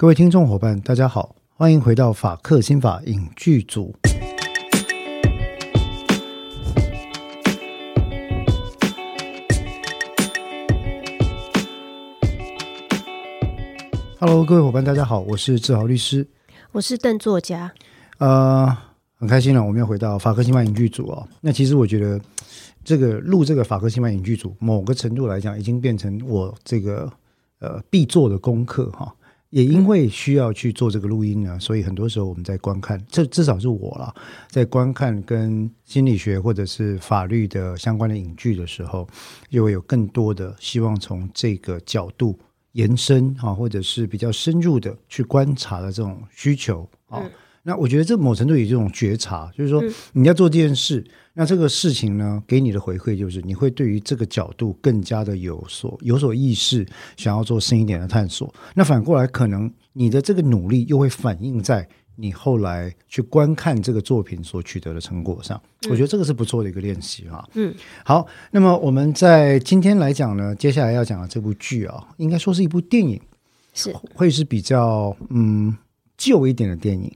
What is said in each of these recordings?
各位听众伙伴，大家好，欢迎回到法克心法影剧组。Hello，各位伙伴，大家好，我是志豪律师，我是邓作家。呃，很开心了，我们要回到法克新法影剧组哦。那其实我觉得，这个录这个法克新法影剧组，某个程度来讲，已经变成我这个呃必做的功课哈。也因为需要去做这个录音呢，所以很多时候我们在观看，这至少是我了，在观看跟心理学或者是法律的相关的影剧的时候，就会有更多的希望从这个角度延伸啊，或者是比较深入的去观察的这种需求啊。那我觉得这某程度有这种觉察，就是说你要做这件事，那这个事情呢，给你的回馈就是你会对于这个角度更加的有所有所意识，想要做深一点的探索。那反过来，可能你的这个努力又会反映在你后来去观看这个作品所取得的成果上。我觉得这个是不错的一个练习哈。嗯，好，那么我们在今天来讲呢，接下来要讲的这部剧啊，应该说是一部电影，是会是比较嗯旧一点的电影。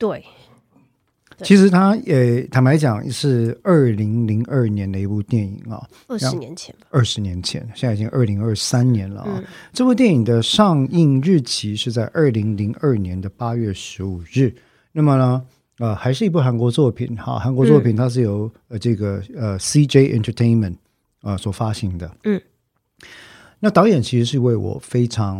对，其实他也，坦白讲是二零零二年的一部电影啊，二十年前吧，二十年前，现在已经二零二三年了啊。嗯、这部电影的上映日期是在二零零二年的八月十五日。那么呢，呃，还是一部韩国作品哈，韩国作品它是由呃这个呃 CJ Entertainment 啊、呃、所发行的。嗯，那导演其实是一位我非常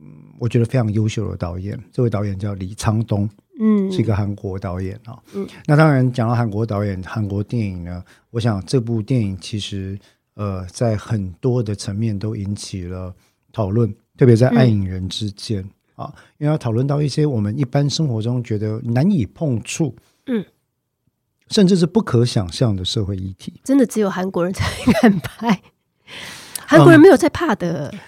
嗯，我觉得非常优秀的导演，这位导演叫李沧东。嗯，是一个韩国导演啊。嗯，那当然讲到韩国导演、韩国电影呢，我想这部电影其实呃，在很多的层面都引起了讨论，特别在暗影人之间、嗯、啊，因为要讨论到一些我们一般生活中觉得难以碰触，嗯，甚至是不可想象的社会议题。真的只有韩国人才敢拍，韩国人没有在怕的。嗯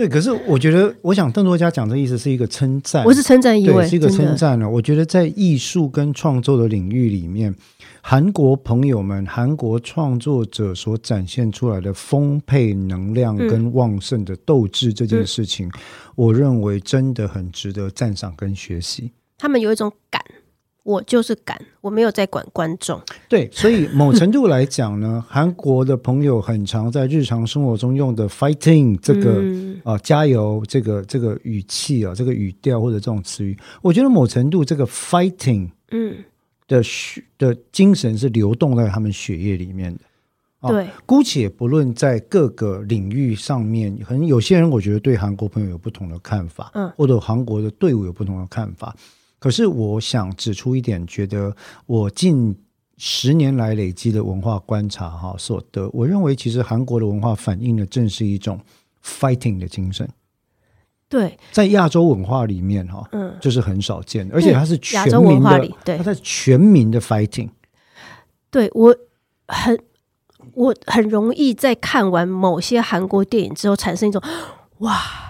对，可是我觉得，我想邓作家讲的意思是一个称赞，我是称赞意味，是一个称赞呢。我觉得在艺术跟创作的领域里面，韩国朋友们、韩国创作者所展现出来的丰沛能量跟旺盛的斗志这件事情，嗯、我认为真的很值得赞赏跟学习。他们有一种感。我就是敢，我没有在管观众。对，所以某程度来讲呢，韩国的朋友很常在日常生活中用的 “fighting” 这个啊、嗯呃，加油这个这个语气啊，这个语调或者这种词语，我觉得某程度这个 “fighting” 嗯的血的精神是流动在他们血液里面的。对，姑且不论在各个领域上面，可能有些人我觉得对韩国朋友有不同的看法，嗯，或者韩国的队伍有不同的看法。可是我想指出一点，觉得我近十年来累积的文化观察哈所得，我认为其实韩国的文化反映的正是一种 fighting 的精神。对，在亚洲文化里面哈，嗯，就是很少见的，而且它是全文化里，对，它在全民的 fighting。对，我很我很容易在看完某些韩国电影之后产生一种哇。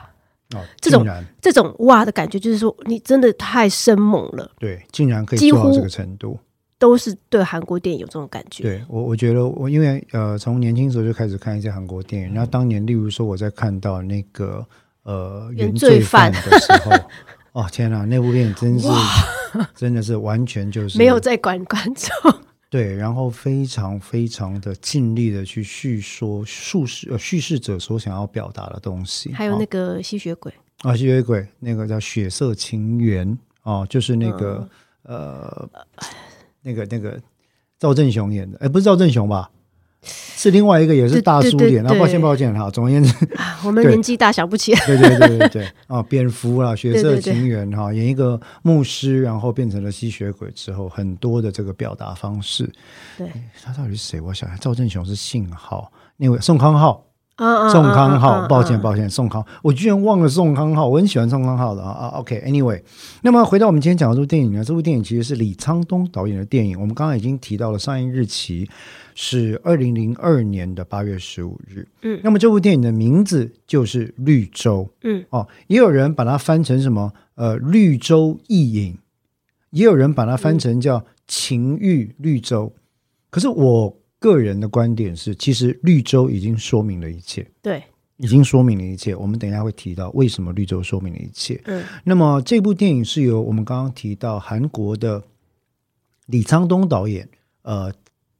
哦，这种这种哇的感觉，就是说你真的太生猛了。对，竟然可以做到这个程度，都是对韩国电影有这种感觉。对我，我觉得我因为呃，从年轻时候就开始看一些韩国电影，然后当年，例如说我在看到那个呃原罪犯的时候，哦天哪，那部电影真是真的是完全就是没有在管观众。对，然后非常非常的尽力的去叙说叙事呃叙事者所想要表达的东西，还有那个吸血鬼。啊，吸血鬼那个叫血色情缘哦，就是那个、嗯、呃那个那个赵正雄演的，哎，不是赵正雄吧？是另外一个也是大叔脸，然后抱歉抱歉哈，总而言之，我们年纪大想不起来。对对对对对啊，蝙蝠啊，血色情缘哈，演一个牧师，然后变成了吸血鬼之后，很多的这个表达方式。对，他到底是谁？我想赵正雄是信号，那位宋康昊。宋康昊，抱歉抱歉，宋康，我居然忘了宋康昊，我很喜欢宋康昊的啊啊。OK，Anyway，那么回到我们今天讲的这部电影呢，这部电影其实是李沧东导演的电影。我们刚刚已经提到了上映日期是二零零二年的八月十五日。嗯，那么这部电影的名字就是《绿洲》。嗯，哦，也有人把它翻成什么？呃，《绿洲意影》，也有人把它翻成叫《情欲绿洲》。可是我。个人的观点是，其实绿洲已经说明了一切。对，已经说明了一切。我们等一下会提到为什么绿洲说明了一切。嗯，那么这部电影是由我们刚刚提到韩国的李沧东导演呃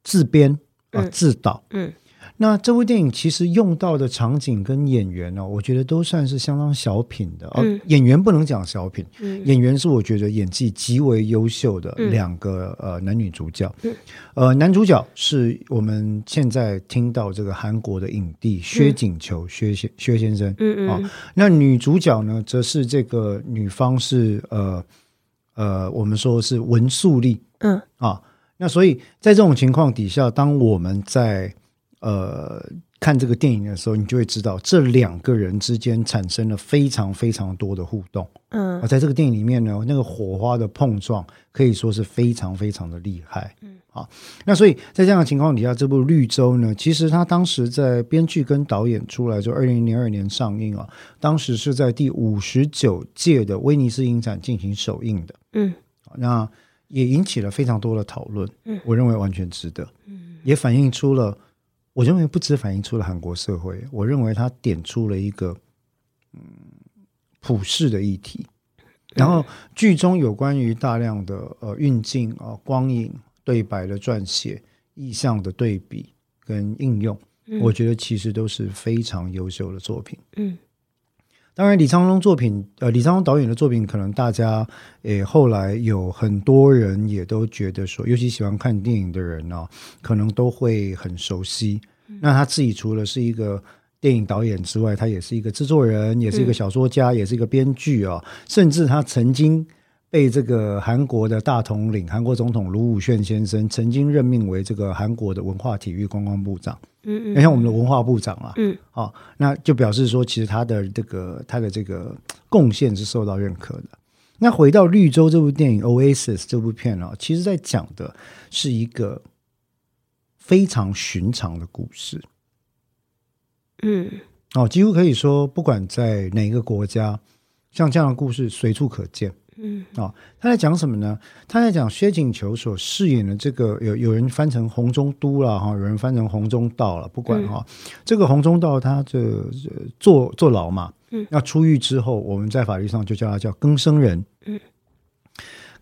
自编啊、呃、自导。嗯。嗯那这部电影其实用到的场景跟演员呢、哦，我觉得都算是相当小品的。嗯、哦，演员不能讲小品，嗯、演员是我觉得演技极为优秀的两个、嗯、呃男女主角。嗯、呃，男主角是我们现在听到这个韩国的影帝薛景求、嗯、薛先薛先生。嗯嗯。啊、哦，那女主角呢，则是这个女方是呃呃，我们说是文素丽。嗯。啊，那所以在这种情况底下，当我们在呃，看这个电影的时候，你就会知道这两个人之间产生了非常非常多的互动。嗯，而在这个电影里面呢，那个火花的碰撞可以说是非常非常的厉害。嗯，好，那所以在这样的情况底下，这部《绿洲》呢，其实他当时在编剧跟导演出来就二零零二年上映啊，当时是在第五十九届的威尼斯影展进行首映的。嗯，那也引起了非常多的讨论。嗯，我认为完全值得。嗯，也反映出了。我认为不只反映出了韩国社会，我认为它点出了一个嗯普世的议题。然后剧中有关于大量的呃运镜啊、光影、对白的撰写、意象的对比跟应用，我觉得其实都是非常优秀的作品。嗯。当然，李沧东作品，呃，李沧东导演的作品，可能大家，诶，后来有很多人也都觉得说，尤其喜欢看电影的人呢、哦，可能都会很熟悉。嗯、那他自己除了是一个电影导演之外，他也是一个制作人，也是一个小说家，嗯、也是一个编剧啊、哦，甚至他曾经被这个韩国的大统领，韩国总统卢武铉先生曾经任命为这个韩国的文化体育观光部长。嗯，你像我们的文化部长啊，嗯，好、哦，那就表示说，其实他的这个他的这个贡献是受到认可的。那回到《绿洲》这部电影，《Oasis》这部片啊，其实在讲的是一个非常寻常的故事。嗯，哦，几乎可以说，不管在哪一个国家，像这样的故事随处可见。嗯，哦，他在讲什么呢？他在讲薛景求所饰演的这个，有有人翻成洪中都了哈，有人翻成洪中道了，不管哈，嗯、这个洪中道他这坐坐牢嘛，嗯，那出狱之后，我们在法律上就叫他叫更生人，嗯，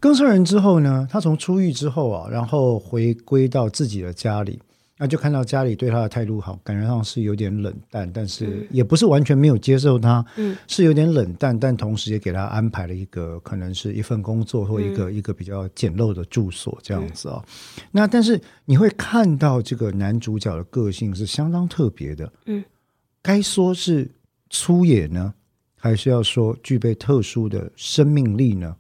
更生人之后呢，他从出狱之后啊，然后回归到自己的家里。那就看到家里对他的态度好，感觉上是有点冷淡，但是也不是完全没有接受他，嗯，是有点冷淡，但同时也给他安排了一个可能是一份工作或一个、嗯、一个比较简陋的住所这样子啊、哦。嗯、那但是你会看到这个男主角的个性是相当特别的，嗯，该说是粗野呢，还是要说具备特殊的生命力呢？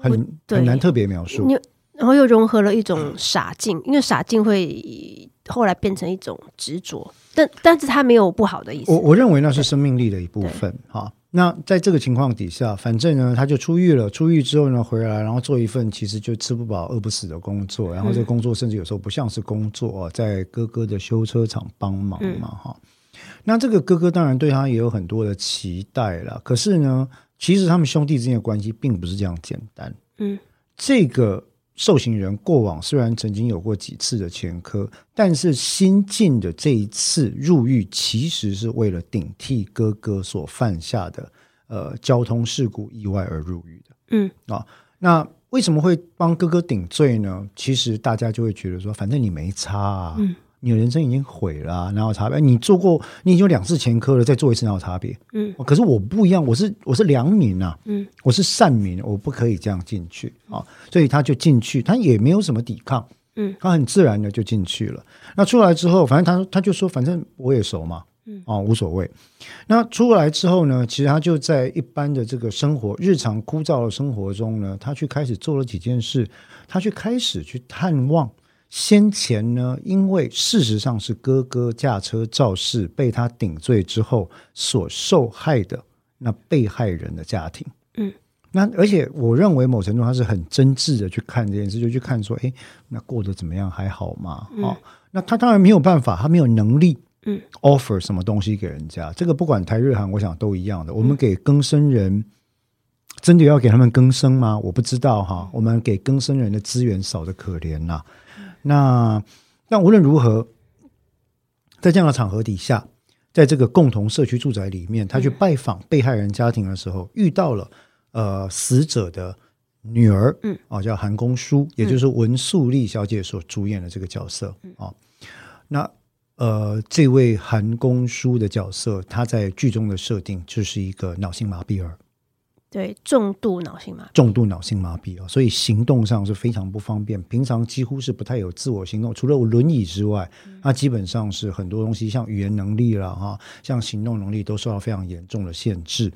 很很难特别描述。然后又融合了一种傻劲，因为傻劲会后来变成一种执着，但但是他没有不好的意思。我我认为那是生命力的一部分。哈，那在这个情况底下，反正呢，他就出狱了。出狱之后呢，回来然后做一份其实就吃不饱饿不死的工作，然后这个工作甚至有时候不像是工作，在哥哥的修车厂帮忙嘛。哈、嗯，那这个哥哥当然对他也有很多的期待了。可是呢，其实他们兄弟之间的关系并不是这样简单。嗯，这个。受刑人过往虽然曾经有过几次的前科，但是新进的这一次入狱，其实是为了顶替哥哥所犯下的呃交通事故意外而入狱的。嗯啊，那为什么会帮哥哥顶罪呢？其实大家就会觉得说，反正你没差啊。嗯你的人生已经毁了，哪有差别？你做过，你已经有两次前科了，再做一次哪有差别？嗯，可是我不一样，我是我是良民啊，嗯，我是善民，我不可以这样进去啊，所以他就进去，他也没有什么抵抗，嗯，他很自然的就进去了。那出来之后，反正他他就说，反正我也熟嘛，嗯，啊，无所谓。那出来之后呢，其实他就在一般的这个生活、日常枯燥的生活中呢，他去开始做了几件事，他去开始去探望。先前呢，因为事实上是哥哥驾车肇事被他顶罪之后所受害的那被害人的家庭，嗯，那而且我认为某程度他是很真挚的去看这件事，就去看说，哎，那过得怎么样，还好吗？嗯、哦，那他当然没有办法，他没有能力，嗯，offer 什么东西给人家。这个不管台日韩，我想都一样的。我们给更生人真的要给他们更生吗？我不知道哈。我们给更生人的资源少得可怜呐、啊。那，但无论如何，在这样的场合底下，在这个共同社区住宅里面，他去拜访被害人家庭的时候，遇到了呃死者的女儿，嗯，哦，叫韩公书，也就是文素丽小姐所主演的这个角色啊。那呃，这位韩公书的角色，他在剧中的设定就是一个脑性麻痹儿。对，重度脑性麻痹，重度脑性麻痹啊，所以行动上是非常不方便，平常几乎是不太有自我行动，除了轮椅之外，他基本上是很多东西，像语言能力了哈，像行动能力都受到非常严重的限制。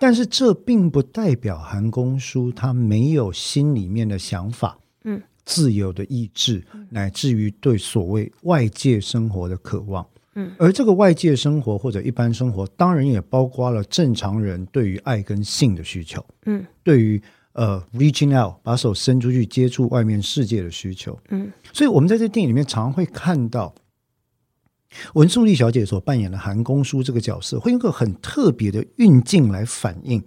但是这并不代表韩公书他没有心里面的想法，嗯，自由的意志，乃至于对所谓外界生活的渴望。嗯，而这个外界生活或者一般生活，当然也包括了正常人对于爱跟性的需求。嗯，对于呃，reaching out，把手伸出去接触外面世界的需求。嗯，所以我们在这电影里面常常会看到文素丽小姐所扮演的韩公叔这个角色，会用个很特别的运镜来反映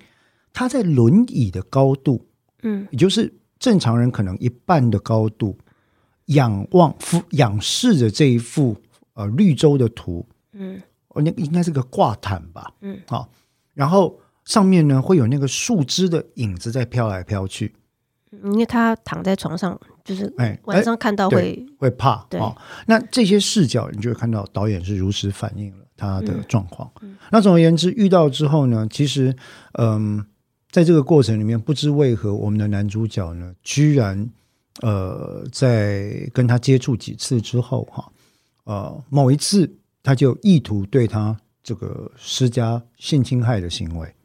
她在轮椅的高度。嗯，也就是正常人可能一半的高度，仰望俯、仰视着这一幅。呃，绿洲的图，嗯，哦，那应该是个挂毯吧，嗯，好，然后上面呢会有那个树枝的影子在飘来飘去，因为他躺在床上，就是哎，晚上看到会会怕，对，哦，那这些视角你就会看到导演是如实反映了他的状况。嗯，那总而言之，遇到之后呢，其实，嗯，在这个过程里面，不知为何我们的男主角呢，居然呃，在跟他接触几次之后，哈。呃，某一次他就意图对他这个施加性侵害的行为。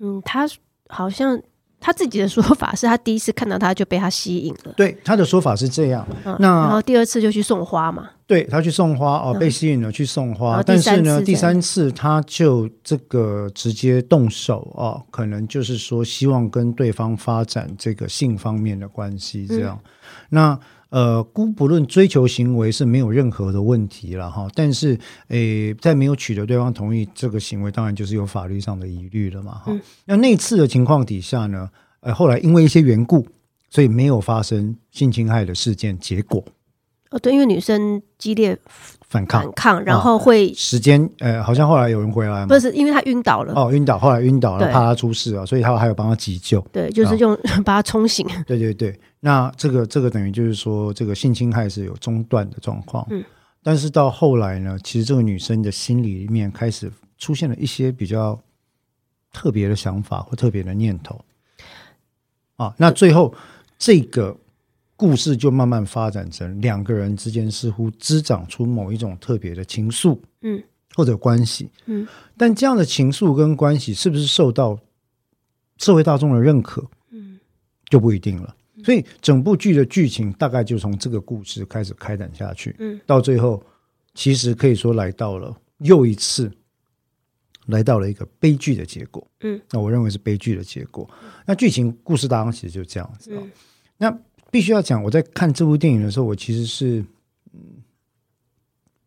嗯，他好像他自己的说法是他第一次看到他就被他吸引了。对，他的说法是这样。嗯、那然后第二次就去送花嘛。对，他去送花哦，被吸引了去送花。嗯、但是呢，第三次他就这个直接动手哦，可能就是说希望跟对方发展这个性方面的关系这样。嗯、那。呃，姑不论追求行为是没有任何的问题了哈，但是诶，在没有取得对方同意，这个行为当然就是有法律上的疑虑了嘛哈。嗯、那那次的情况底下呢，呃，后来因为一些缘故，所以没有发生性侵害的事件，结果。哦，对，因为女生激烈。反抗，反抗，然后会、啊、时间，呃，好像后来有人回来吗？不是，因为他晕倒了。哦，晕倒，后来晕倒了，怕他出事啊，所以他还有帮他急救。对，就是用、啊、把他冲醒。对对对，那这个这个等于就是说，这个性侵害是有中断的状况。嗯，但是到后来呢，其实这个女生的心里面开始出现了一些比较特别的想法或特别的念头。啊，那最后这个。故事就慢慢发展成两个人之间似乎滋长出某一种特别的情愫，嗯，或者关系，嗯，但这样的情愫跟关系是不是受到社会大众的认可，嗯，就不一定了。所以整部剧的剧情大概就从这个故事开始开展下去，嗯，到最后其实可以说来到了又一次来到了一个悲剧的结果，嗯，那我认为是悲剧的结果。那剧情故事大纲其实就这样子，嗯，那。必须要讲，我在看这部电影的时候，我其实是嗯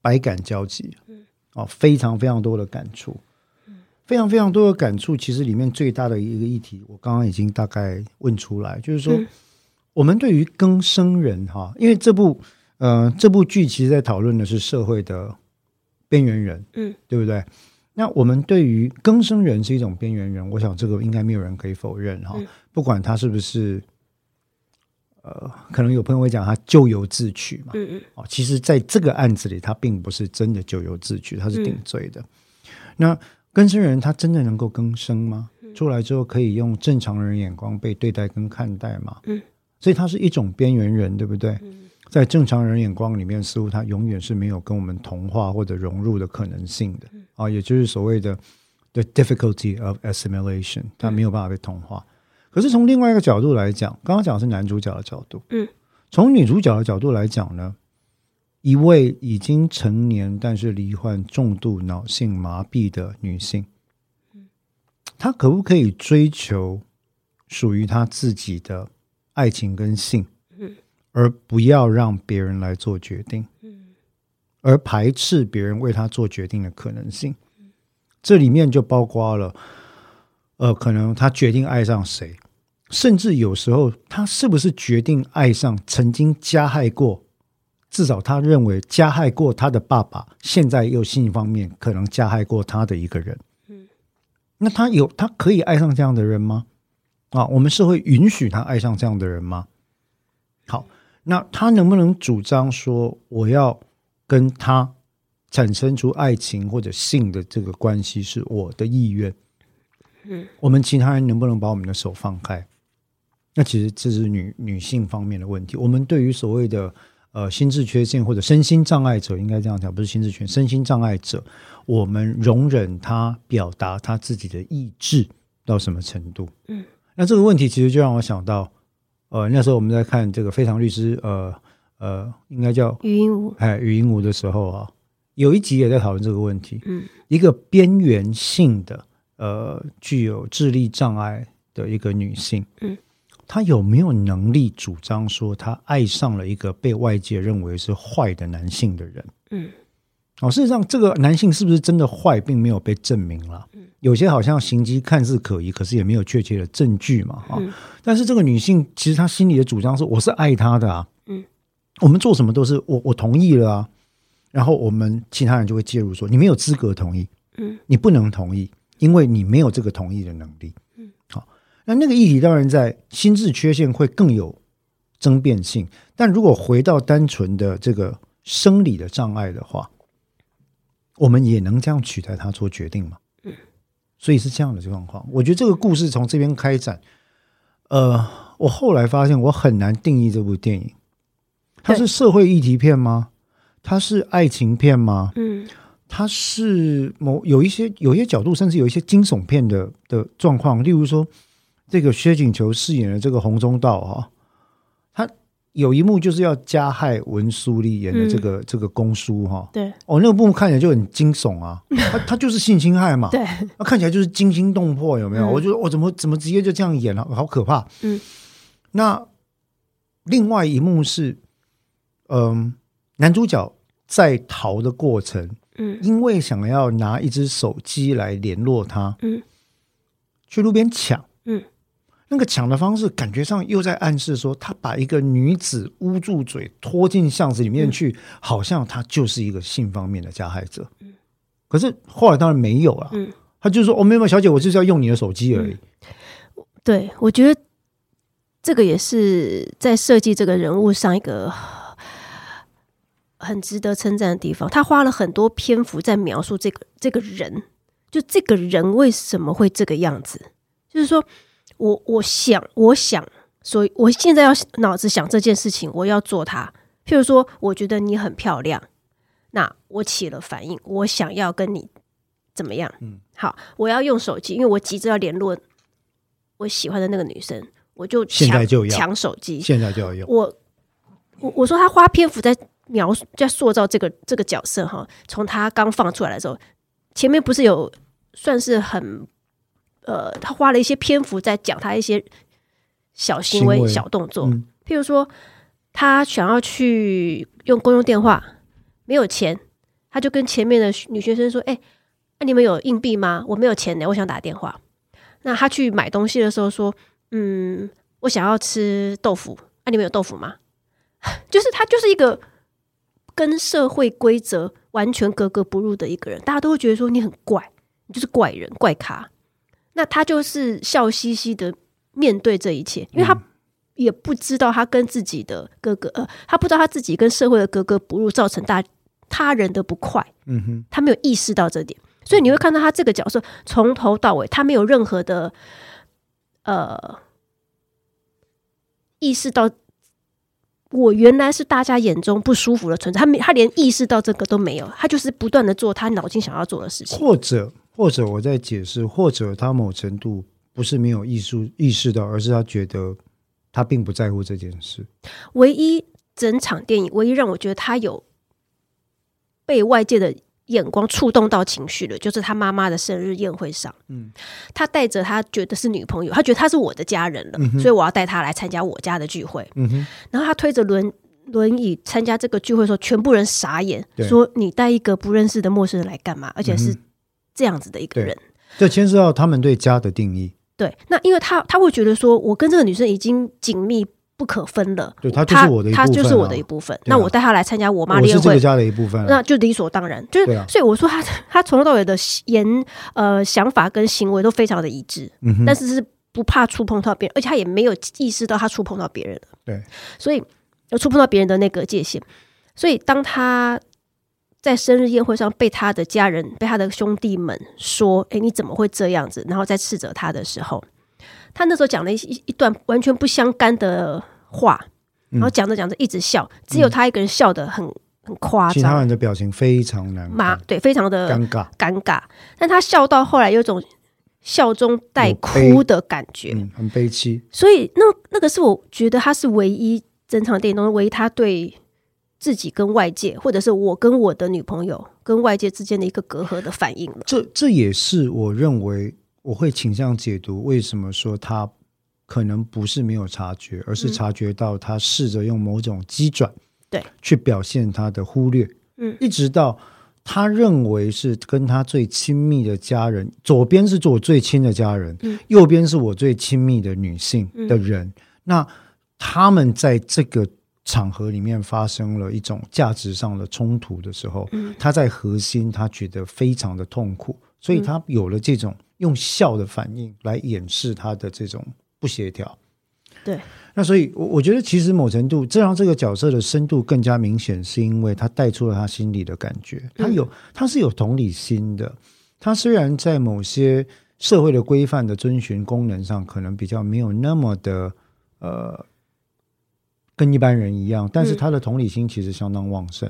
百感交集，嗯，哦，非常非常多的感触，嗯，非常非常多的感触。其实里面最大的一个议题，我刚刚已经大概问出来，就是说，嗯、我们对于更生人哈，因为这部呃这部剧其实在讨论的是社会的边缘人，嗯，对不对？那我们对于更生人是一种边缘人，我想这个应该没有人可以否认哈，嗯、不管他是不是。呃，可能有朋友会讲他咎由自取嘛，嗯嗯，哦，其实在这个案子里，他并不是真的咎由自取，他是定罪的。嗯、那更生人他真的能够更生吗？嗯、出来之后可以用正常人眼光被对待跟看待吗？嗯，所以他是一种边缘人，对不对？嗯、在正常人眼光里面，似乎他永远是没有跟我们同化或者融入的可能性的。嗯、啊，也就是所谓的 the difficulty of assimilation，他没有办法被同化。可是从另外一个角度来讲，刚刚讲的是男主角的角度，嗯，从女主角的角度来讲呢，一位已经成年但是罹患重度脑性麻痹的女性，嗯，她可不可以追求属于她自己的爱情跟性，嗯，而不要让别人来做决定，嗯，而排斥别人为她做决定的可能性，嗯，这里面就包括了，呃，可能他决定爱上谁。甚至有时候，他是不是决定爱上曾经加害过至少他认为加害过他的爸爸，现在又性方面可能加害过他的一个人。嗯，那他有他可以爱上这样的人吗？啊，我们是会允许他爱上这样的人吗？好，那他能不能主张说我要跟他产生出爱情或者性的这个关系是我的意愿？嗯，我们其他人能不能把我们的手放开？那其实这是女女性方面的问题。我们对于所谓的呃心智缺陷或者身心障碍者，应该这样讲，不是心智缺陷，身心障碍者，我们容忍他表达他自己的意志到什么程度？嗯，那这个问题其实就让我想到。呃，那时候我们在看这个《非常律师》，呃呃，应该叫禹英禑，哎，禹英禑的时候啊，有一集也在讨论这个问题。嗯，一个边缘性的，呃，具有智力障碍的一个女性，嗯，她有没有能力主张说她爱上了一个被外界认为是坏的男性的人？嗯，哦，事实上，这个男性是不是真的坏，并没有被证明了。嗯。有些好像行迹看似可疑，可是也没有确切的证据嘛，哈、嗯。但是这个女性其实她心里的主张是：我是爱他的啊，嗯，我们做什么都是我我同意了啊，然后我们其他人就会介入说：你没有资格同意，嗯，你不能同意，因为你没有这个同意的能力，嗯，好。那那个议题当然在心智缺陷会更有争辩性，但如果回到单纯的这个生理的障碍的话，我们也能这样取代他做决定吗？所以是这样的状况。我觉得这个故事从这边开展，呃，我后来发现我很难定义这部电影，它是社会议题片吗？它是爱情片吗？嗯，它是某有一些有一些角度，甚至有一些惊悚片的的状况。例如说，这个薛景求饰演的这个洪忠道啊。有一幕就是要加害文书里演的这个、嗯、这个公叔哈，对，哦，那个部分看起来就很惊悚啊，他他就是性侵害嘛，对，那看起来就是惊心动魄，有没有？嗯、我觉得我怎么怎么直接就这样演了，好可怕。嗯，那另外一幕是，嗯、呃，男主角在逃的过程，嗯，因为想要拿一只手机来联络他，嗯，去路边抢，嗯。那个抢的方式，感觉上又在暗示说，他把一个女子捂住嘴，拖进巷子里面去，嗯、好像他就是一个性方面的加害者。嗯、可是后来当然没有了。嗯，他就说：“哦，没有，小姐，我就是要用你的手机而已。嗯”对，我觉得这个也是在设计这个人物上一个很值得称赞的地方。他花了很多篇幅在描述这个这个人，就这个人为什么会这个样子，就是说。我我想我想，所以我现在要脑子想这件事情，我要做它。譬如说，我觉得你很漂亮，那我起了反应，我想要跟你怎么样？嗯，好，我要用手机，因为我急着要联络我喜欢的那个女生，我就抢，现在就要抢手机，现在就要用。我我我说他花篇幅在描述，在塑造这个这个角色哈。从他刚放出来的时候，前面不是有算是很。呃，他花了一些篇幅在讲他一些小行为、小动作，嗯、譬如说，他想要去用公用电话，没有钱，他就跟前面的女学生说：“哎、欸，那、啊、你们有硬币吗？我没有钱呢，我想打电话。”那他去买东西的时候说：“嗯，我想要吃豆腐，那、啊、你们有豆腐吗？” 就是他就是一个跟社会规则完全格格不入的一个人，大家都会觉得说你很怪，你就是怪人、怪咖。那他就是笑嘻嘻的面对这一切，因为他也不知道他跟自己的哥哥，呃，他不知道他自己跟社会的格格不入，造成大他人的不快。嗯哼，他没有意识到这点，所以你会看到他这个角色从头到尾，他没有任何的呃意识到我原来是大家眼中不舒服的存在，他没，他连意识到这个都没有，他就是不断的做他脑筋想要做的事情，或者。或者我在解释，或者他某程度不是没有意识意识到，而是他觉得他并不在乎这件事。唯一整场电影，唯一让我觉得他有被外界的眼光触动到情绪了，就是他妈妈的生日宴会上，嗯，他带着他觉得是女朋友，他觉得他是我的家人了，嗯、所以我要带他来参加我家的聚会。嗯哼，然后他推着轮轮椅参加这个聚会的时候，全部人傻眼，说你带一个不认识的陌生人来干嘛？而且是。这样子的一个人，这牵涉到他们对家的定义。对，那因为他他会觉得说，我跟这个女生已经紧密不可分了。对，他就是我的一部分，啊，他就是我的一部分。啊，那我带他来参加我妈的宴会，我是这个家的一部分，啊，那就理所当然。就是，啊，所以我说他 他从头到尾的言呃想法跟行为都非常的一致，嗯，但是是不怕触碰到别人，而且他也没有意识到他触碰到别人了。对，所以要触碰到别人的那个界限。所以当他在生日宴会上被他的家人、被他的兄弟们说：“哎，你怎么会这样子？”然后再斥责他的时候。他那时候讲了一一段完全不相干的话，然后讲着讲着一直笑，嗯、只有他一个人笑得很很夸张，其他人的表情非常难看，对，非常的尴尬尴尬。但他笑到后来有种笑中带哭的感觉，嗯、很悲戚。所以那那个是我觉得他是唯一整场电影中唯一他对自己跟外界，或者是我跟我的女朋友跟外界之间的一个隔阂的反应了。这这也是我认为。我会倾向解读为什么说他可能不是没有察觉，而是察觉到他试着用某种机转，对，去表现他的忽略，嗯，一直到他认为是跟他最亲密的家人，左边是做我最亲的家人，嗯，右边是我最亲密的女性的人，嗯，那他们在这个场合里面发生了一种价值上的冲突的时候，嗯，他在核心他觉得非常的痛苦，所以他有了这种。用笑的反应来掩饰他的这种不协调，对。那所以，我我觉得其实某程度，这让这个角色的深度更加明显，是因为他带出了他心里的感觉。他有，他是有同理心的。他虽然在某些社会的规范的遵循功能上，可能比较没有那么的呃，跟一般人一样，但是他的同理心其实相当旺盛。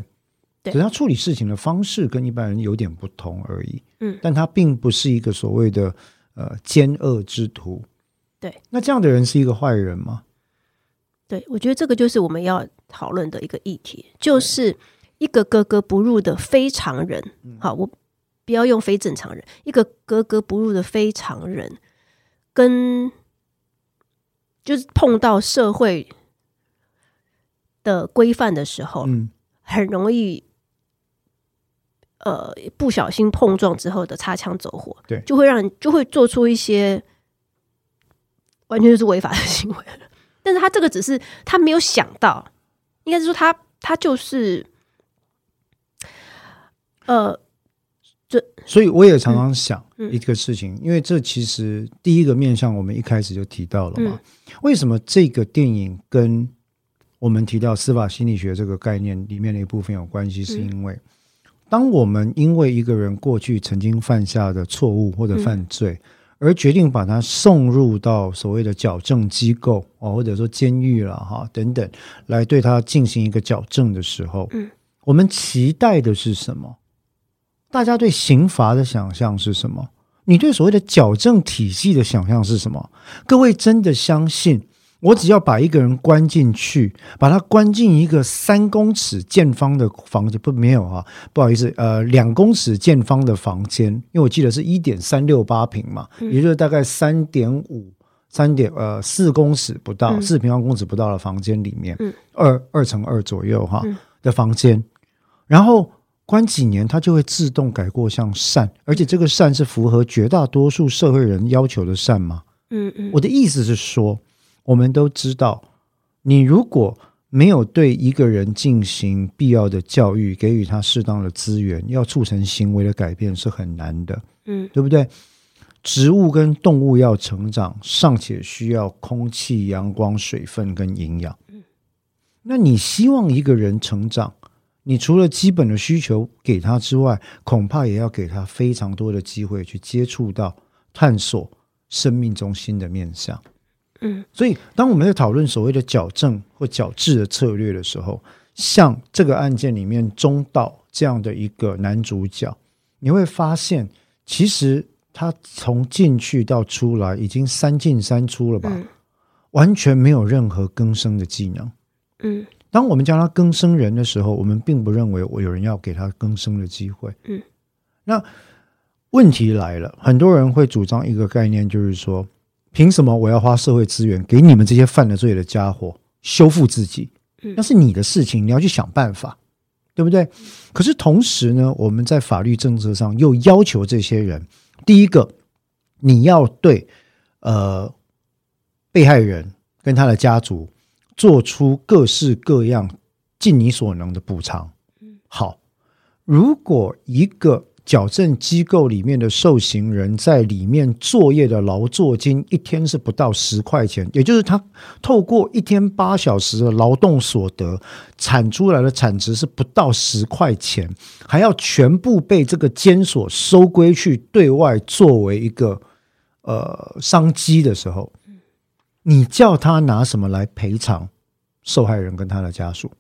只是他处理事情的方式跟一般人有点不同而已。嗯，但他并不是一个所谓的呃奸恶之徒。对，那这样的人是一个坏人吗？对，我觉得这个就是我们要讨论的一个议题，就是一个格格不入的非常人。好，我不要用非正常人，一个格格不入的非常人，跟就是碰到社会的规范的时候，嗯，很容易。呃，不小心碰撞之后的擦枪走火，对，就会让人就会做出一些完全就是违法的行为。但是他这个只是他没有想到，应该是说他他就是呃，这所以我也常常想一个事情，嗯嗯、因为这其实第一个面向我们一开始就提到了嘛，嗯、为什么这个电影跟我们提到司法心理学这个概念里面的一部分有关系，是因为。当我们因为一个人过去曾经犯下的错误或者犯罪，而决定把他送入到所谓的矫正机构哦，或者说监狱了哈等等，来对他进行一个矫正的时候，嗯，我们期待的是什么？大家对刑罚的想象是什么？你对所谓的矫正体系的想象是什么？各位真的相信？我只要把一个人关进去，把他关进一个三公尺见方的房间，不，没有啊，不好意思，呃，两公尺见方的房间，因为我记得是一点三六八平嘛，嗯、也就是大概三点五、三点呃四公尺不到，四、嗯、平方公尺不到的房间里面，嗯、二二乘二左右哈、嗯、的房间，然后关几年，它就会自动改过向善，而且这个善是符合绝大多数社会人要求的善吗？嗯嗯，我的意思是说。我们都知道，你如果没有对一个人进行必要的教育，给予他适当的资源，要促成行为的改变是很难的，嗯，对不对？植物跟动物要成长，尚且需要空气、阳光、水分跟营养。那你希望一个人成长，你除了基本的需求给他之外，恐怕也要给他非常多的机会去接触到、探索生命中心的面向。嗯，所以当我们在讨论所谓的矫正或矫治的策略的时候，像这个案件里面中道这样的一个男主角，你会发现，其实他从进去到出来已经三进三出了吧，嗯、完全没有任何更生的技能。嗯，当我们叫他更生人的时候，我们并不认为我有人要给他更生的机会。嗯，那问题来了，很多人会主张一个概念，就是说。凭什么我要花社会资源给你们这些犯了罪的家伙修复自己？那是你的事情，你要去想办法，对不对？可是同时呢，我们在法律政策上又要求这些人：第一个，你要对呃被害人跟他的家族做出各式各样尽你所能的补偿。好，如果一个矫正机构里面的受刑人在里面作业的劳作金一天是不到十块钱，也就是他透过一天八小时的劳动所得产出来的产值是不到十块钱，还要全部被这个监所收归去对外作为一个呃商机的时候，你叫他拿什么来赔偿受害人跟他的家属？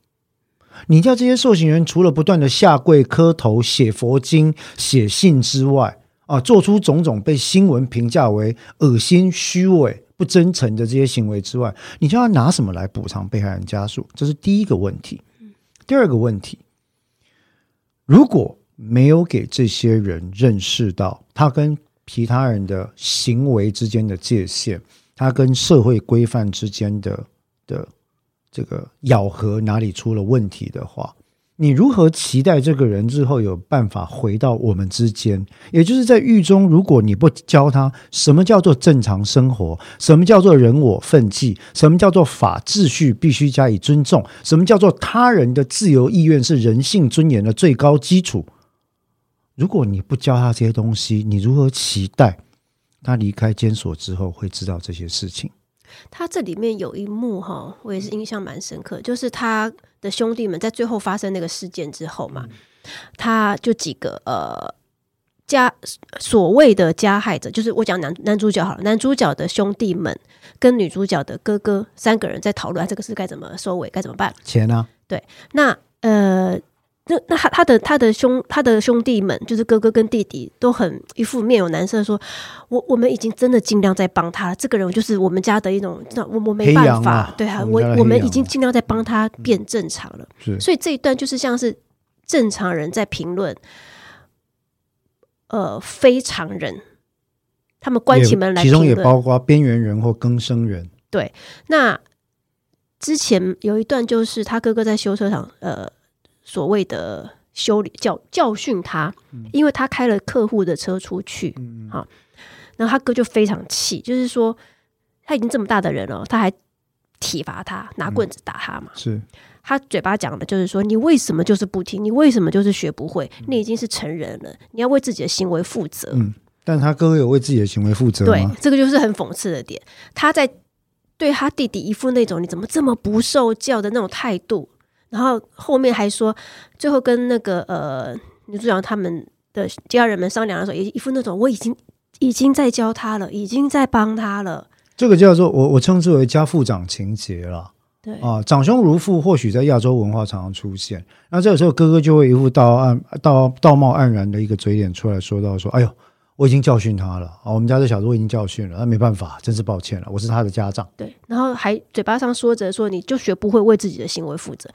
你叫这些受刑人除了不断的下跪磕头、写佛经、写信之外，啊，做出种种被新闻评价为恶心、虚伪、不真诚的这些行为之外，你叫他拿什么来补偿被害人家属？这是第一个问题。第二个问题，如果没有给这些人认识到他跟其他人的行为之间的界限，他跟社会规范之间的的。这个咬合哪里出了问题的话，你如何期待这个人之后有办法回到我们之间？也就是在狱中，如果你不教他什么叫做正常生活，什么叫做人我分际，什么叫做法秩序必须加以尊重，什么叫做他人的自由意愿是人性尊严的最高基础，如果你不教他这些东西，你如何期待他离开监所之后会知道这些事情？他这里面有一幕哈，我也是印象蛮深刻，就是他的兄弟们在最后发生那个事件之后嘛，他就几个呃加所谓的加害者，就是我讲男男主角好了，男主角的兄弟们跟女主角的哥哥三个人在讨论这个事该怎么收尾，该怎么办？钱呢？对，那呃。那那他他的他的兄他的兄弟们，就是哥哥跟弟弟，都很一副面有难色，说：“我我们已经真的尽量在帮他了。这个人就是我们家的一种，那我我没办法，啊、对啊，我我们已经尽量在帮他变正常了。嗯、所以这一段就是像是正常人在评论，呃，非常人，他们关起门来，其中也包括边缘人或更生人。对，那之前有一段就是他哥哥在修车厂，呃。所谓的修理教教训他，因为他开了客户的车出去，嗯、好，然后他哥就非常气，就是说他已经这么大的人了，他还体罚他，拿棍子打他嘛。是他嘴巴讲的就是说，你为什么就是不听？你为什么就是学不会？你已经是成人了，你要为自己的行为负责。嗯，但他哥哥有为自己的行为负责吗？对，这个就是很讽刺的点。他在对他弟弟一副那种你怎么这么不受教的那种态度。然后后面还说，最后跟那个呃女主角他们的家人们商量的时候，也一副那种我已经已经在教他了，已经在帮他了。这个叫做我我称之为家父长情节了。对啊，长兄如父，或许在亚洲文化常常出现。那这个时候哥哥就会一副道岸道道貌岸然的一个嘴脸出来说到说：“哎呦。”我已经教训他了啊！我们家这小子我已经教训了，那没办法，真是抱歉了，我是他的家长。对，然后还嘴巴上说着说，你就学不会为自己的行为负责。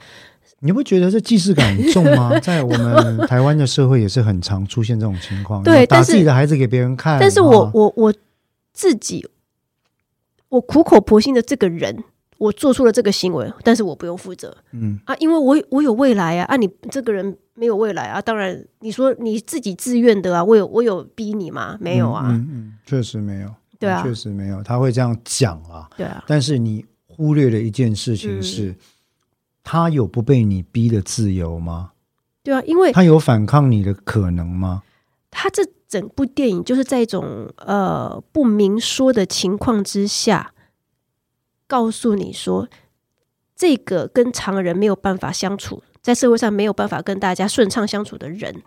你不觉得这既视感很重吗？在我们台湾的社会也是很常出现这种情况，对，打自己的孩子给别人看。但是我我我自己，我苦口婆心的这个人。我做出了这个行为，但是我不用负责。嗯啊，因为我我有未来啊！啊，你这个人没有未来啊！当然，你说你自己自愿的啊，我有我有逼你吗？没有啊，嗯嗯，确实没有，对啊，确实没有。他会这样讲啊，对啊。但是你忽略了一件事情是，嗯、他有不被你逼的自由吗？对啊，因为他有反抗你的可能吗？他这整部电影就是在一种呃不明说的情况之下。告诉你说，这个跟常人没有办法相处，在社会上没有办法跟大家顺畅相处的人，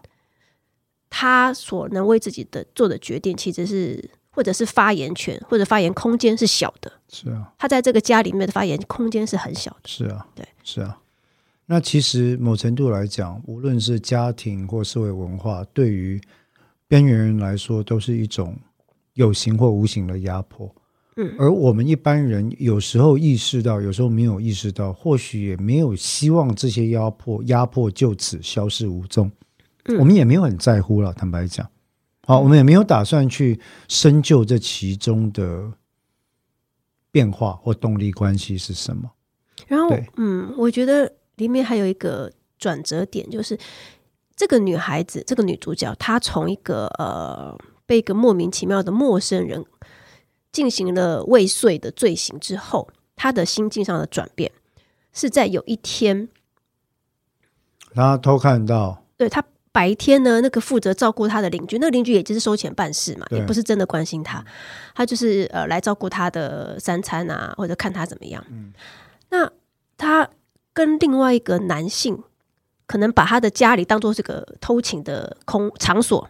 他所能为自己的做的决定，其实是或者是发言权或者发言空间是小的。是啊，他在这个家里面的发言空间是很小的。是啊，对，是啊。那其实某程度来讲，无论是家庭或社会文化，对于边缘人来说，都是一种有形或无形的压迫。而我们一般人有时候意识到，有时候没有意识到，或许也没有希望这些压迫压迫就此消失无踪。我们也没有很在乎了，坦白讲，好，我们也没有打算去深究这其中的变化或动力关系是什么。然后，嗯，我觉得里面还有一个转折点，就是这个女孩子，这个女主角，她从一个呃被一个莫名其妙的陌生人。进行了未遂的罪行之后，他的心境上的转变，是在有一天，他偷看到，对他白天呢，那个负责照顾他的邻居，那个邻居也就是收钱办事嘛，也不是真的关心他，他就是呃来照顾他的三餐啊，或者看他怎么样。嗯，那他跟另外一个男性，可能把他的家里当做这个偷情的空场所，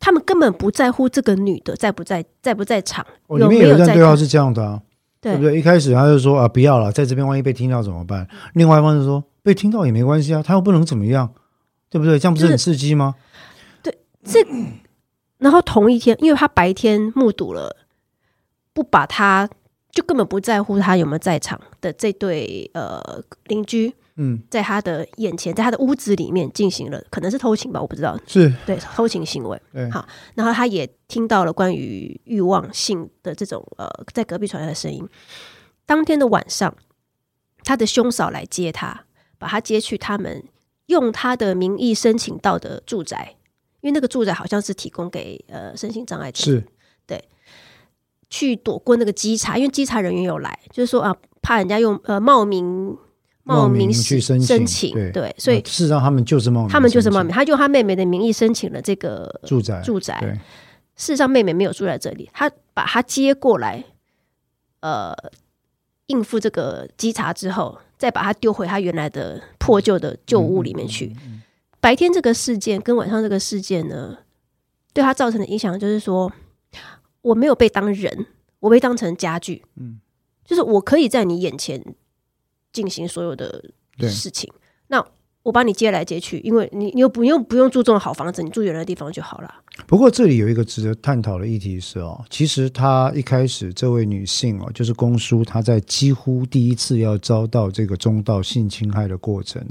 他们根本不在乎这个女的在不在，在不在场。哦、里面有一段对话是这样的啊。对，对不对？一开始他就说啊，不要了，在这边万一被听到怎么办？另外一方就说，被听到也没关系啊，他又不能怎么样，对不对？这样不是很刺激吗？对，这然后同一天，因为他白天目睹了，不把他就根本不在乎他有没有在场的这对呃邻居。嗯，在他的眼前，在他的屋子里面进行了，可能是偷情吧，我不知道，是对偷情行为。对，好，然后他也听到了关于欲望性的这种呃，在隔壁传来的声音。当天的晚上，他的兄嫂来接他，把他接去他们用他的名义申请到的住宅，因为那个住宅好像是提供给呃身心障碍者，是对，去躲过那个稽查，因为稽查人员有来，就是说啊，怕人家用呃冒名。冒名去申请，申请对，对，所以事实上他们就是冒名，他们就是冒名，他就用他妹妹的名义申请了这个住宅，住宅。事实上，妹妹没有住在这里，他把他接过来，呃，应付这个稽查之后，再把他丢回他原来的破旧的旧屋里面去。嗯嗯嗯嗯。白天这个事件跟晚上这个事件呢，对他造成的影响就是说，我没有被当人，我被当成家具，嗯，就是我可以在你眼前。进行所有的事情，那我把你接来接去，因为你你又不用不用住这种好房子，你住远的地方就好了。不过这里有一个值得探讨的议题是哦，其实她一开始这位女性哦，就是公叔，她在几乎第一次要遭到这个中道性侵害的过程，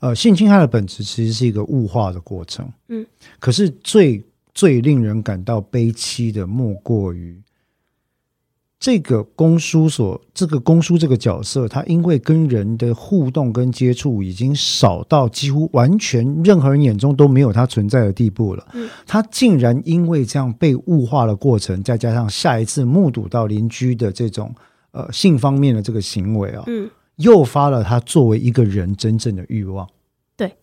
呃，性侵害的本质其实是一个物化的过程，嗯，可是最最令人感到悲戚的莫过于。这个公叔所，这个公叔这个角色，他因为跟人的互动跟接触已经少到几乎完全任何人眼中都没有他存在的地步了。嗯，他竟然因为这样被物化的过程，再加上下一次目睹到邻居的这种呃性方面的这个行为啊，嗯，诱发了他作为一个人真正的欲望。对，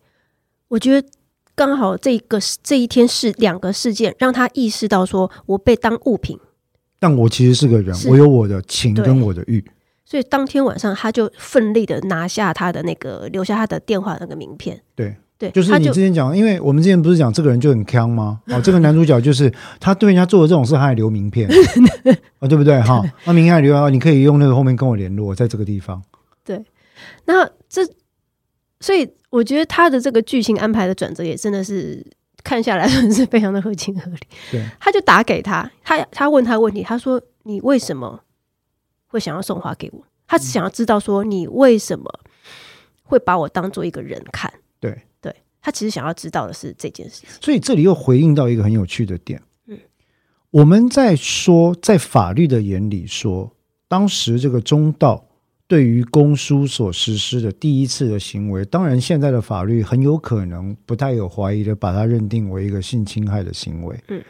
我觉得刚好这个这一天是两个事件，让他意识到说我被当物品。但我其实是个人，我有我的情跟我的欲，所以当天晚上他就奋力的拿下他的那个留下他的电话那个名片。对对，就是你之前讲，因为我们之前不是讲这个人就很坑吗？哦，这个男主角就是他对人家做的这种事，他还留名片啊、哦，对不对？哈，那名片还留啊，你可以用那个后面跟我联络，在这个地方。对，那这所以我觉得他的这个剧情安排的转折也真的是。看下来是非常的合情合理。对，他就打给他，他他问他问题，他说：“你为什么会想要送花给我？”他只想要知道说你为什么会把我当做一个人看。对，对他其实想要知道的是这件事情。所以这里又回应到一个很有趣的点。嗯，我们在说，在法律的眼里说，当时这个中道。对于公书所实施的第一次的行为，当然现在的法律很有可能不太有怀疑的把它认定为一个性侵害的行为。嗯，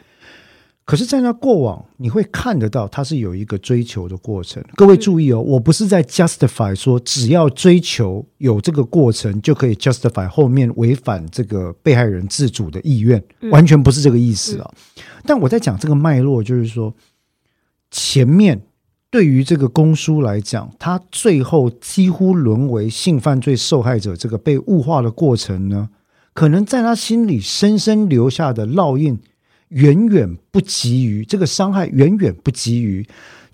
可是，在那过往，你会看得到它是有一个追求的过程。各位注意哦，我不是在 justify 说只要追求有这个过程就可以 justify 后面违反这个被害人自主的意愿，完全不是这个意思啊。但我在讲这个脉络，就是说前面。对于这个公叔来讲，他最后几乎沦为性犯罪受害者，这个被物化的过程呢，可能在他心里深深留下的烙印，远远不及于这个伤害，远远不及于，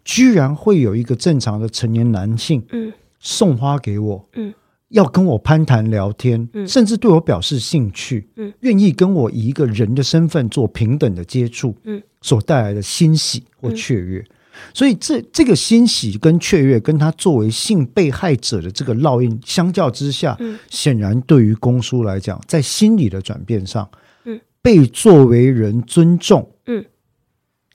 居然会有一个正常的成年男性，嗯，送花给我，嗯，要跟我攀谈聊天，嗯，甚至对我表示兴趣，嗯，愿意跟我以一个人的身份做平等的接触，嗯，所带来的欣喜或雀跃。所以这这个欣喜跟雀跃，跟他作为性被害者的这个烙印相较之下，嗯，显然对于公叔来讲，在心理的转变上，嗯，被作为人尊重，嗯，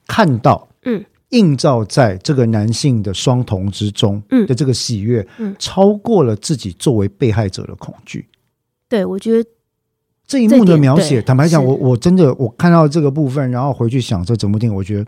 看到，嗯，映照在这个男性的双瞳之中，嗯。的这个喜悦，嗯，超过了自己作为被害者的恐惧。对，我觉得这一幕的描写，坦白讲，我我真的我看到这个部分，然后回去想这整部电影，我觉得。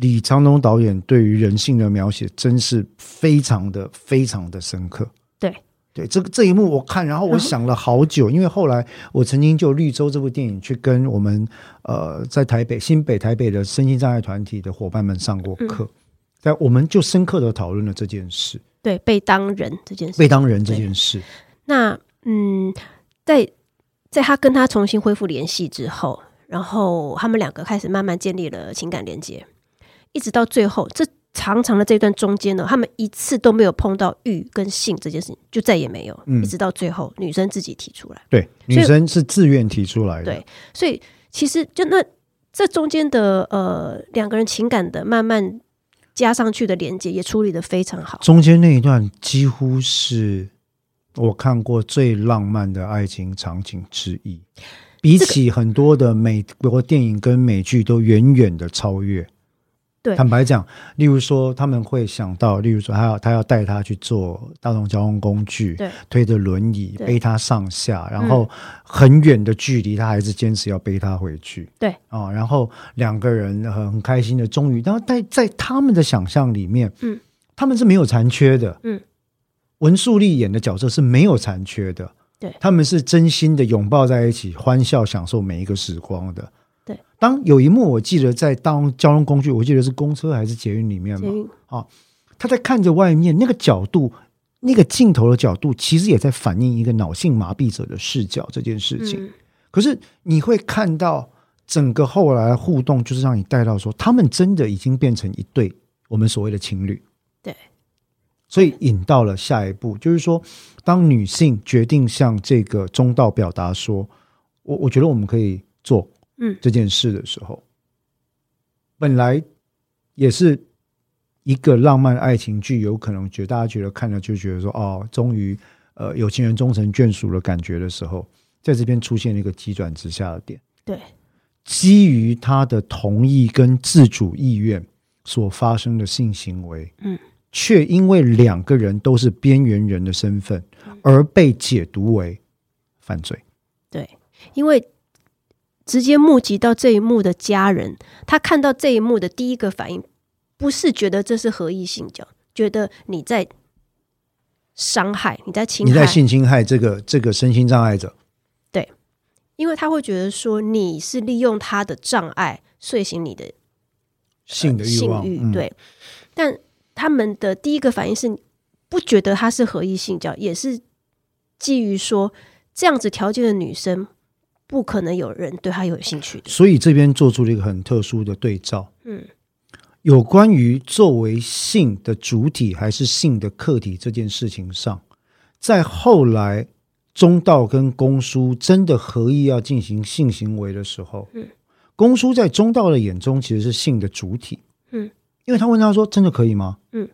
李长东导演对于人性的描写真是非常的非常的深刻。对对，这个这一幕我看，然后我想了好久，因为后来我曾经就《绿洲》这部电影去跟我们呃在台北新北台北的身心障碍团体的伙伴们上过课，在、嗯、我们就深刻的讨论了这件事。对，被当人这件事，被当人这件事。那嗯，在在他跟他重新恢复联系之后。然后他们两个开始慢慢建立了情感连接，一直到最后，这长长的这段中间呢，他们一次都没有碰到欲跟性这件事情，就再也没有。嗯，一直到最后，女生自己提出来，对，女生是自愿提出来的。对，所以其实就那这中间的呃两个人情感的慢慢加上去的连接，也处理的非常好。中间那一段几乎是我看过最浪漫的爱情场景之一。比起很多的美国电影跟美剧都远远的超越。对，坦白讲，例如说他们会想到，例如说他要他要带他去坐大众交通工具，对，推着轮椅背他上下，然后很远的距离，他还是坚持要背他回去。对，啊、哦，然后两个人很很开心的终于，然后在在他们的想象里面，嗯，他们是没有残缺的，嗯，文素丽演的角色是没有残缺的。对，他们是真心的拥抱在一起，欢笑享受每一个时光的。对，当有一幕我记得在当交通工具，我记得是公车还是捷运里面嘛？啊、哦，他在看着外面那个角度，那个镜头的角度，其实也在反映一个脑性麻痹者的视角这件事情。嗯、可是你会看到整个后来互动，就是让你带到说，他们真的已经变成一对我们所谓的情侣。对。所以引到了下一步，就是说，当女性决定向这个中道表达说，我我觉得我们可以做嗯。这件事的时候，嗯、本来也是一个浪漫爱情剧，有可能觉得大家觉得看了就觉得说，哦，终于呃有情人终成眷属的感觉的时候，在这边出现了一个急转直下的点，对，基于他的同意跟自主意愿所发生的性行为，嗯。却因为两个人都是边缘人的身份，而被解读为犯罪。对，因为直接目击到这一幕的家人，他看到这一幕的第一个反应，不是觉得这是合意性交，觉得你在伤害，你在侵害，你在性侵害这个这个身心障碍者。对，因为他会觉得说你是利用他的障碍睡醒你的性的欲望，性欲，对，嗯、但。他们的第一个反应是不觉得他是合意性交，也是基于说这样子条件的女生不可能有人对他有兴趣的。所以这边做出了一个很特殊的对照。嗯，有关于作为性的主体还是性的客体这件事情上，在后来中道跟公叔真的合意要进行性行为的时候，嗯，公叔在中道的眼中其实是性的主体。嗯。因为他问他说：“真的可以吗？”嗯，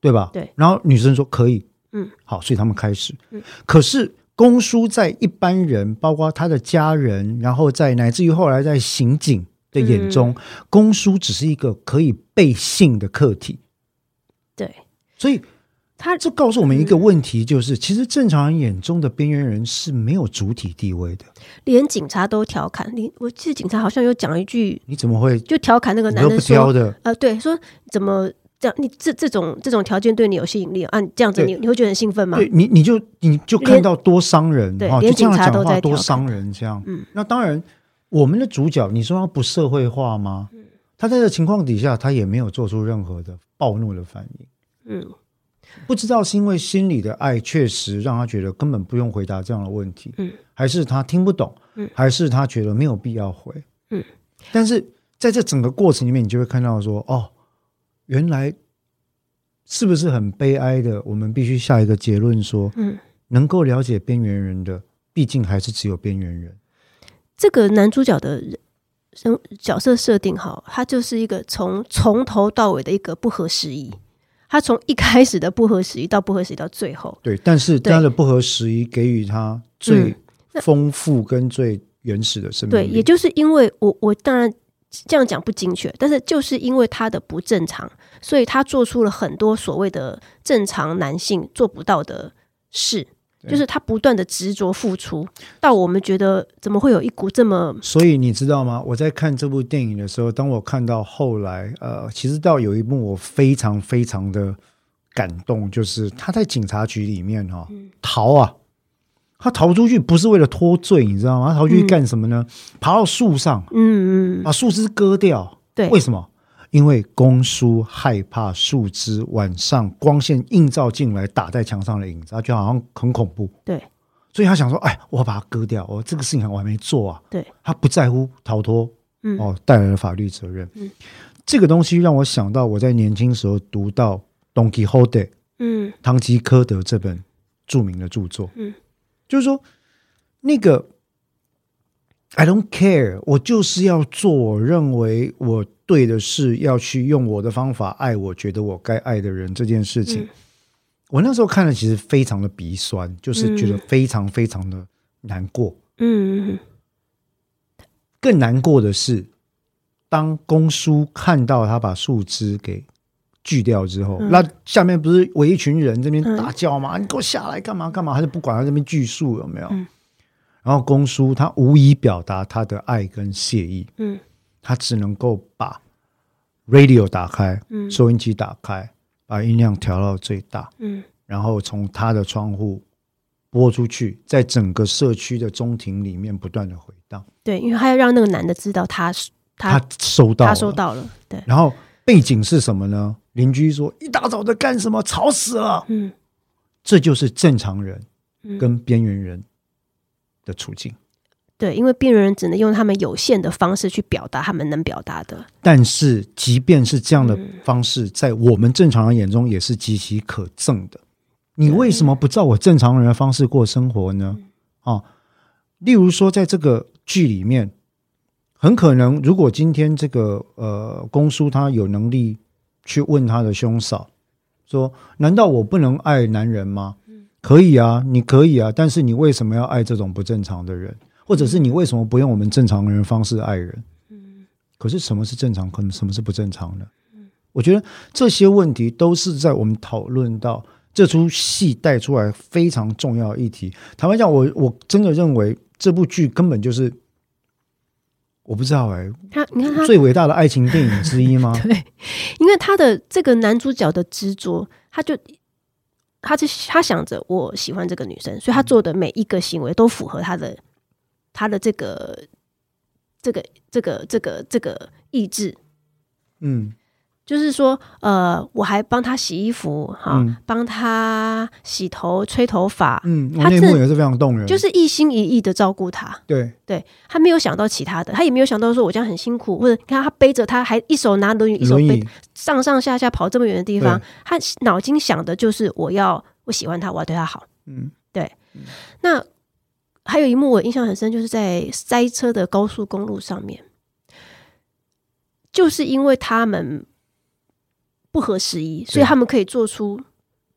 对吧？对。然后女生说：“可以。”嗯，好，所以他们开始。嗯，可是公叔在一般人，包括他的家人，然后在乃至于后来在刑警的眼中，嗯、公叔只是一个可以被性的客体。对，所以。他这告诉我们一个问题，就是、嗯、其实正常人眼中的边缘人是没有主体地位的，连警察都调侃你。我记得警察好像有讲一句：“你怎么会？”就调侃那个男人说：“不挑的。”呃，对，说怎么这样？你这这种这种条件对你有吸引力啊？这样子你你会觉得很兴奋吗？对，你你就你就看到多伤人，对，哦、连警察都在多伤人，这样。嗯，那当然，我们的主角，你说他不社会化吗？嗯，他在这情况底下，他也没有做出任何的暴怒的反应。嗯。不知道是因为心里的爱确实让他觉得根本不用回答这样的问题，嗯，还是他听不懂，嗯，还是他觉得没有必要回，嗯。但是在这整个过程里面，你就会看到说，哦，原来是不是很悲哀的？我们必须下一个结论说，嗯，能够了解边缘人的，毕竟还是只有边缘人。这个男主角的人生角色设定好，他就是一个从从头到尾的一个不合时宜。他从一开始的不合时宜到不合时宜到最后，对，但是他的不合时宜给予他最丰富跟最原始的生命。对，也就是因为我我当然这样讲不精确，但是就是因为他的不正常，所以他做出了很多所谓的正常男性做不到的事。就是他不断的执着付出，到我们觉得怎么会有一股这么……所以你知道吗？我在看这部电影的时候，当我看到后来，呃，其实到有一幕我非常非常的感动，就是他在警察局里面哈、哦嗯、逃啊，他逃出去不是为了脱罪，你知道吗？他逃出去干什么呢？嗯、爬到树上，嗯嗯，把树枝割掉，对，为什么？因为公叔害怕树枝晚上光线映照进来打在墙上的影子，他觉得好像很恐怖。对，所以他想说：“哎，我把它割掉。我这个事情我还没做啊。”对，他不在乎逃脱，嗯，哦，带来了法律责任。嗯，这个东西让我想到我在年轻时候读到《Don Quixote》，嗯，堂吉诃德这本著名的著作，嗯，就是说那个 I don't care，我就是要做我认为我。对的事要去用我的方法爱我觉得我该爱的人这件事情，嗯、我那时候看了其实非常的鼻酸，就是觉得非常非常的难过。嗯，更难过的是，当公叔看到他把树枝给锯掉之后，嗯、那下面不是围一群人这边大叫吗？嗯、你给我下来干嘛干嘛？他就不管他这边锯树有没有？嗯、然后公叔他无以表达他的爱跟谢意。嗯。他只能够把 radio 打开，嗯，收音机打开，把音量调到最大，嗯，然后从他的窗户播出去，在整个社区的中庭里面不断的回荡。对，因为他要让那个男的知道他他，他收到，他收到了。对，然后背景是什么呢？邻居说：“一大早在干什么？吵死了。”嗯，这就是正常人跟边缘人的处境。对，因为边缘人只能用他们有限的方式去表达他们能表达的。但是，即便是这样的方式，在我们正常人眼中也是极其可憎的。你为什么不照我正常人的方式过生活呢？啊，例如说，在这个剧里面，很可能，如果今天这个呃公叔他有能力去问他的兄嫂说：“难道我不能爱男人吗？”可以啊，你可以啊，但是你为什么要爱这种不正常的人？或者是你为什么不用我们正常人的方式爱人？嗯，可是什么是正常？可能什么是不正常的？嗯，我觉得这些问题都是在我们讨论到这出戏带出来非常重要的议题。坦白讲，我我真的认为这部剧根本就是我不知道哎、欸，他你看他最伟大的爱情电影之一吗？对，因为他的这个男主角的执着，他就他就他想着我喜欢这个女生，所以他做的每一个行为都符合他的。他的这个、这个、这个、这个、这个意志，嗯，就是说，呃，我还帮他洗衣服，哈、嗯，帮他洗头、吹头发，嗯，他内幕也是非常动人，就是一心一意的照顾他，对，对他没有想到其他的，他也没有想到说我这样很辛苦，或者你看他背着他还一手拿轮椅，一手背上上下下跑这么远的地方，他脑筋想的就是我要我喜欢他，我要对他好，嗯，对，嗯、那。还有一幕我印象很深，就是在塞车的高速公路上面，就是因为他们不合时宜，所以他们可以做出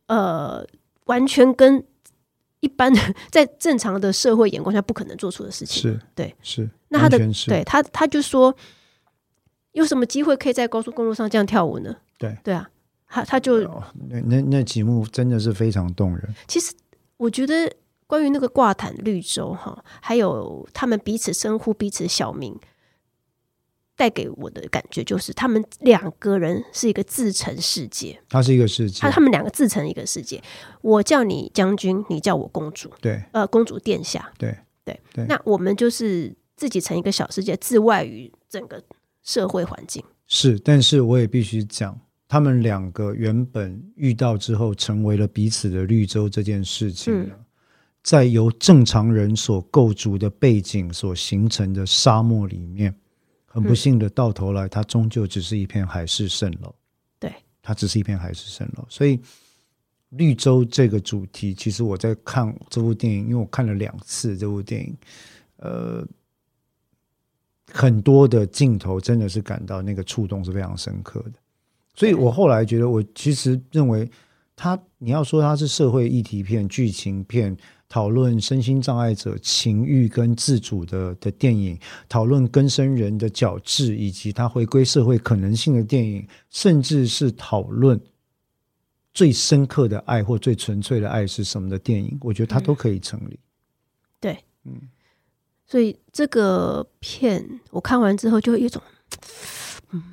呃完全跟一般的 在正常的社会眼光下不可能做出的事情。是，对，是。那他的对他，他就说有什么机会可以在高速公路上这样跳舞呢？对，对啊，他他就那那那几幕真的是非常动人。其实我觉得。关于那个挂毯绿洲哈，还有他们彼此称呼彼此小名，带给我的感觉就是他们两个人是一个自成世界。他是一个世界，他他们两个自成一个世界。我叫你将军，你叫我公主，对，呃，公主殿下，对对对。那我们就是自己成一个小世界，自外于整个社会环境。是，但是我也必须讲，他们两个原本遇到之后，成为了彼此的绿洲这件事情。嗯在由正常人所构筑的背景所形成的沙漠里面，很不幸的，到头来它终究只是一片海市蜃楼。对，它只是一片海市蜃楼。所以，绿洲这个主题，其实我在看这部电影，因为我看了两次这部电影，呃，很多的镜头真的是感到那个触动是非常深刻的。所以我后来觉得，我其实认为它，你要说它是社会议题片、剧情片。讨论身心障碍者情欲跟自主的的电影，讨论更生人的角质以及他回归社会可能性的电影，甚至是讨论最深刻的爱或最纯粹的爱是什么的电影，我觉得它都可以成立。对，嗯，所以这个片我看完之后，就有一种，嗯，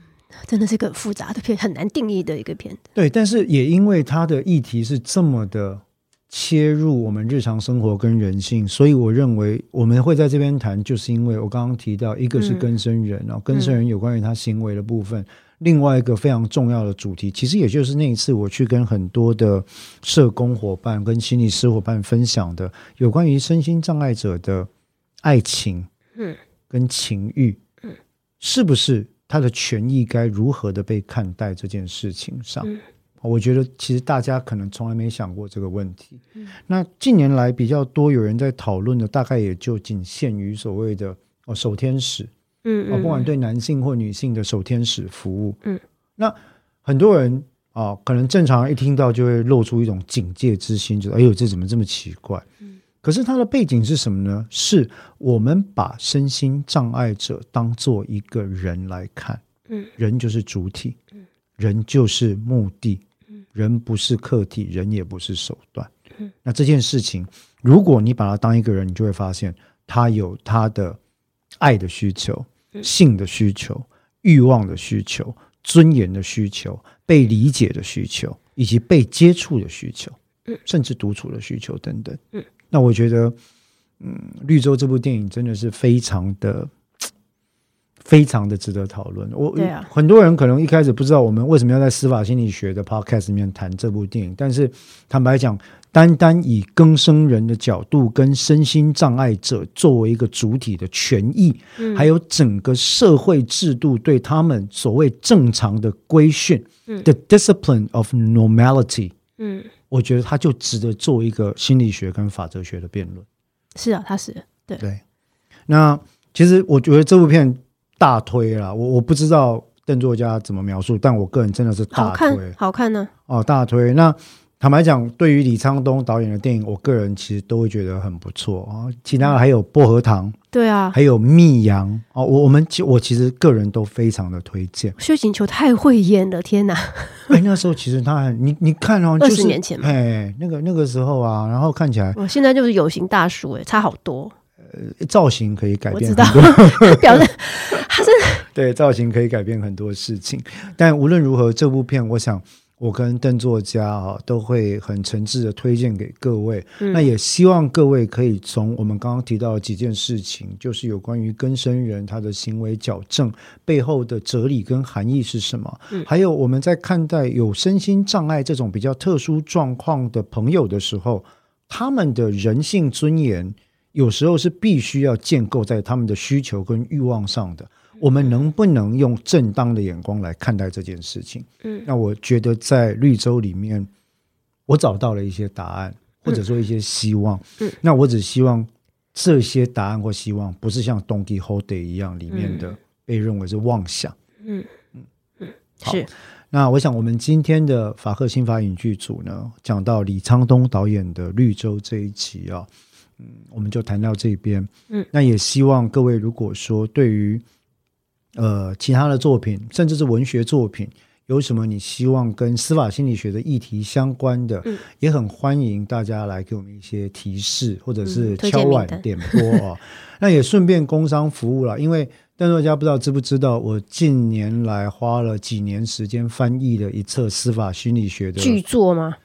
真的是一个复杂的片，很难定义的一个片。对，但是也因为它的议题是这么的。切入我们日常生活跟人性，所以我认为我们会在这边谈，就是因为我刚刚提到，一个是根生人，然后更生人有关于他行为的部分，另外一个非常重要的主题，其实也就是那一次我去跟很多的社工伙伴跟心理师伙伴分享的，有关于身心障碍者的爱情，嗯，跟情欲，嗯，是不是他的权益该如何的被看待这件事情上。我觉得其实大家可能从来没想过这个问题。嗯、那近年来比较多有人在讨论的，大概也就仅限于所谓的哦守天使，嗯，嗯，哦，不管对男性或女性的守天使服务，嗯，那很多人啊、哦，可能正常一听到就会露出一种警戒之心，觉得哎呦，这怎么这么奇怪？嗯，可是它的背景是什么呢？是我们把身心障碍者当做一个人来看，嗯，人就是主体，嗯，人就是目的。人不是客体，人也不是手段。那这件事情，如果你把它当一个人，你就会发现他有他的爱的需求、性的需求、欲望的需求、尊严的需求、被理解的需求，以及被接触的需求，甚至独处的需求等等。那我觉得，嗯，绿洲这部电影真的是非常的。非常的值得讨论。我、啊、很多人可能一开始不知道我们为什么要在司法心理学的 podcast 里面谈这部电影，但是坦白讲，单单以更生人的角度跟身心障碍者作为一个主体的权益，嗯、还有整个社会制度对他们所谓正常的规训、嗯、，the discipline of normality，嗯，我觉得他就值得做一个心理学跟法哲学的辩论。是啊，他是对对。那其实我觉得这部片。大推啦，我我不知道邓作家怎么描述，但我个人真的是大推，好看，好看呢。哦，大推。那坦白讲，对于李沧东导演的电影，我个人其实都会觉得很不错啊。其他的还有薄荷糖，对啊，还有密阳哦。我我们其我其实个人都非常的推荐。薛景求太会演了，天哪！哎，那时候其实他很，你你看哦，二十年前嘛，哎，那个那个时候啊，然后看起来，我现在就是有型大叔，哎，差好多。呃，造型可以改变很多，表示他是 对造型可以改变很多事情。但无论如何，这部片，我想我跟邓作家啊都会很诚挚的推荐给各位。嗯、那也希望各位可以从我们刚刚提到的几件事情，就是有关于更生人他的行为矫正背后的哲理跟含义是什么，嗯、还有我们在看待有身心障碍这种比较特殊状况的朋友的时候，他们的人性尊严。有时候是必须要建构在他们的需求跟欲望上的，我们能不能用正当的眼光来看待这件事情？嗯，那我觉得在绿洲里面，我找到了一些答案，或者说一些希望。嗯，那我只希望这些答案或希望不是像《Don Quixote》一样里面的被认为是妄想。嗯嗯嗯，好。是。那我想我们今天的法克新法影剧组呢，讲到李沧东导演的《绿洲》这一集啊。嗯，我们就谈到这边。嗯，那也希望各位，如果说对于呃其他的作品，甚至是文学作品，有什么你希望跟司法心理学的议题相关的，嗯，也很欢迎大家来给我们一些提示，或者是敲碗点播哦。那也顺便工商服务了，因为邓作家不知道知不知道，我近年来花了几年时间翻译了一册司法心理学的巨作吗？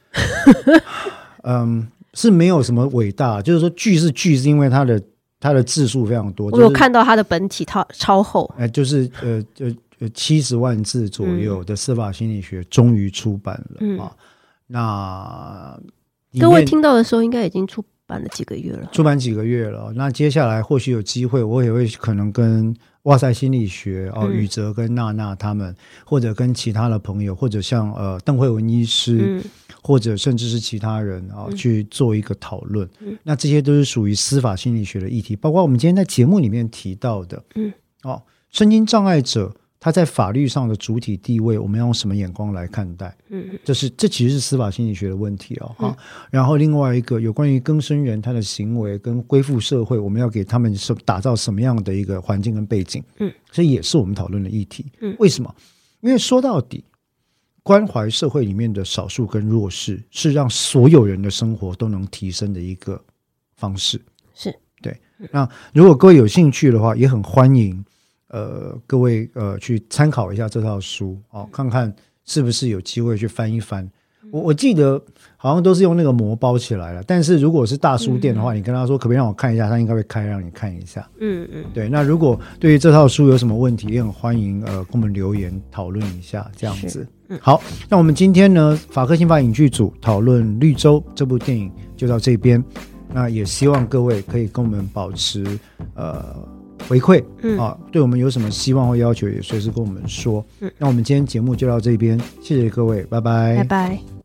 嗯。是没有什么伟大，就是说巨是巨，是因为它的它的字数非常多。我有看到它的本体超超厚，哎，就是呃呃呃七十万字左右的司法心理学终于出版了、嗯、啊。那各位听到的时候，应该已经出版了几个月了，出版几个月了。那接下来或许有机会，我也会可能跟哇塞心理学哦，宇哲跟娜娜他们，或者跟其他的朋友，或者像呃邓惠文医师。嗯或者甚至是其他人啊，去做一个讨论。嗯，那这些都是属于司法心理学的议题，包括我们今天在节目里面提到的。嗯，哦，身心障碍者他在法律上的主体地位，我们要用什么眼光来看待？嗯，这是这其实是司法心理学的问题哦。哈，然后另外一个有关于更生人他的行为跟恢复社会，我们要给他们是打造什么样的一个环境跟背景？嗯，这也是我们讨论的议题。嗯，为什么？因为说到底。关怀社会里面的少数跟弱势，是让所有人的生活都能提升的一个方式。是对。那如果各位有兴趣的话，也很欢迎，呃，各位呃去参考一下这套书哦，看看是不是有机会去翻一翻。我我记得好像都是用那个膜包起来了，但是如果是大书店的话，嗯、你跟他说可不可以让我看一下，他应该会开让你看一下。嗯嗯，对。那如果对于这套书有什么问题，也很欢迎呃跟我们留言讨论一下这样子。嗯、好，那我们今天呢法克新法影剧组讨论《绿洲》这部电影就到这边。那也希望各位可以跟我们保持呃回馈，嗯啊，对我们有什么希望或要求，也随时跟我们说。嗯，那我们今天节目就到这边，谢谢各位，拜拜，拜拜。